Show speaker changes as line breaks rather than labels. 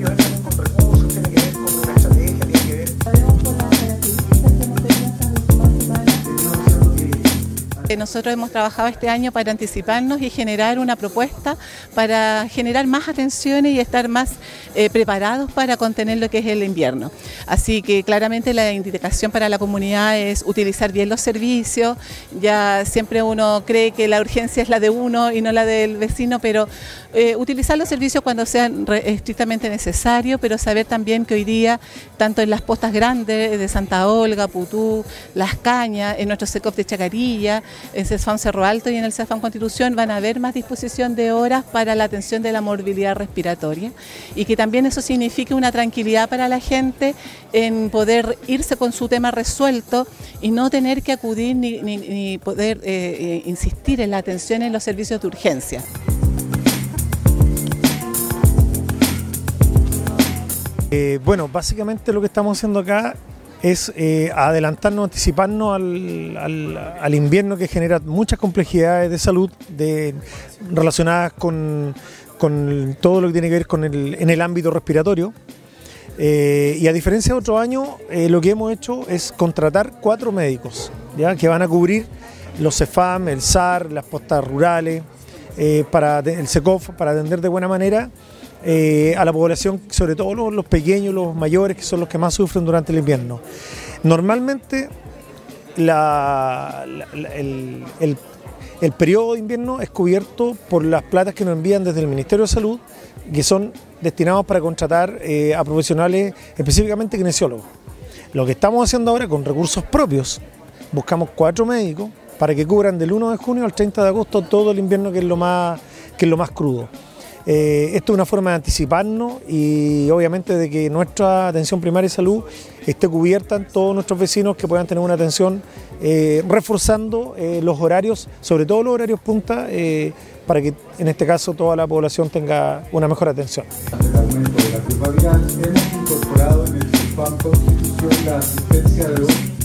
que
Nosotros hemos trabajado este año para anticiparnos y generar una propuesta para generar más atenciones y estar más eh, preparados para contener lo que es el invierno. Así que claramente la indicación para la comunidad es utilizar bien los servicios. Ya siempre uno cree que la urgencia es la de uno y no la del vecino, pero eh, utilizar los servicios cuando sean estrictamente necesarios, pero saber también que hoy día, tanto en las postas grandes de Santa Olga, Putú, Las Cañas, en nuestro SECOP de Chacarilla, en CESFAM Cerro Alto y en el CESFAM Constitución van a haber más disposición de horas para la atención de la morbilidad respiratoria y que también eso signifique una tranquilidad para la gente en poder irse con su tema resuelto y no tener que acudir ni, poder eh, eh, insistir en la atención en los servicios de urgencia.
Eh, bueno, básicamente lo que estamos haciendo acá es eh, adelantarnos, anticiparnos al, invierno que genera muchas complejidades de salud relacionadas con, todo lo que tiene que ver con el, en el ámbito respiratorio. Eh, y a diferencia de otros años, eh, lo que hemos hecho es contratar cuatro médicos ¿ya? que van a cubrir los CEFAM, el SAR, las postas rurales, para el SECOF, para atender de buena manera eh, a la población, sobre todo los, pequeños, los mayores, que son los que más sufren durante el invierno. Normalmente el, periodo de invierno es cubierto por las platas que nos envían desde el Ministerio de Salud, que son destinados para contratar eh, a profesionales, específicamente kinesiólogos. Lo que estamos haciendo ahora con recursos propios, buscamos cuatro médicos para que cubran del 1 de junio al 30 de agosto todo el invierno que es lo más, que es lo más crudo. Eh, esto es una forma de anticiparnos y obviamente de que nuestra atención primaria de salud esté cubierta en todos nuestros vecinos que puedan tener una atención eh, reforzando eh, los horarios, sobre todo los horarios punta, para que en este caso toda la población tenga una mejor atención.
hemos incorporado en el la asistencia de